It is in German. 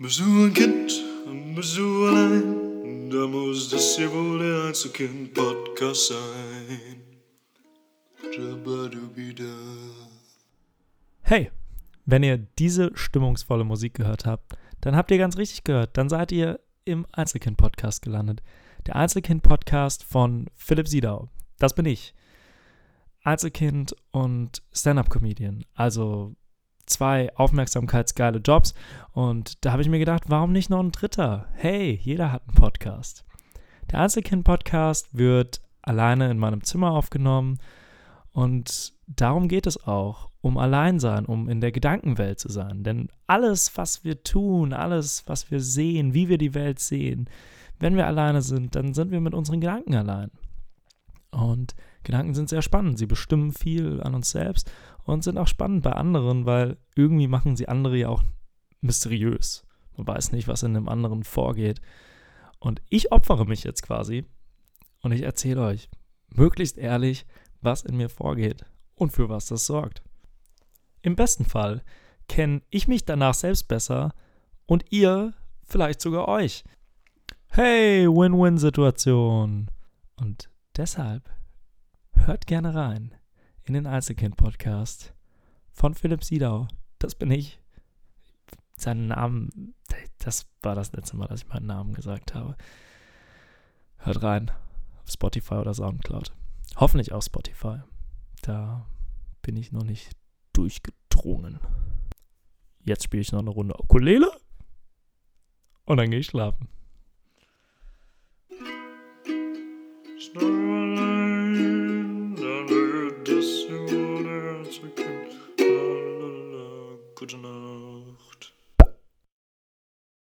Bist du ein Kind? Bist du allein? Da muss das hier wohl der Einzelkind-Podcast sein. Hey, wenn ihr diese stimmungsvolle Musik gehört habt, dann habt ihr ganz richtig gehört. Dann seid ihr im Einzelkind-Podcast gelandet. Der Einzelkind-Podcast von Philipp Siedau. Das bin ich. Einzelkind und Stand-up-Comedian. Also zwei aufmerksamkeitsgeile Jobs. Und da habe ich mir gedacht, warum nicht noch ein dritter? Hey, jeder hat einen Podcast. Der Einzelkind-Podcast wird alleine in meinem Zimmer aufgenommen. Und darum geht es auch, um Alleinsein, um in der Gedankenwelt zu sein. Denn alles, was wir tun, alles, was wir sehen, wie wir die Welt sehen, wenn wir alleine sind, dann sind wir mit unseren Gedanken allein. Und Gedanken sind sehr spannend. Sie bestimmen viel an uns selbst und sind auch spannend bei anderen, weil irgendwie machen sie andere ja auch mysteriös. Man weiß nicht, was in dem anderen vorgeht. Und ich opfere mich jetzt quasi und ich erzähle euch möglichst ehrlich, was in mir vorgeht und für was das sorgt. Im besten Fall kenne ich mich danach selbst besser und ihr vielleicht sogar euch. Hey, Win-Win-Situation. Und deshalb hört gerne rein in den Einzelkind-Podcast von Philipp Siedau. Das bin ich. Seinen Namen, das war das letzte Mal, dass ich meinen Namen gesagt habe. Hört rein auf Spotify oder Soundcloud. Hoffentlich auch Spotify. Da bin ich noch nicht durchgedrungen. Jetzt spiele ich noch eine Runde Ukulele und dann gehe ich schlafen. Ist Gute Nacht.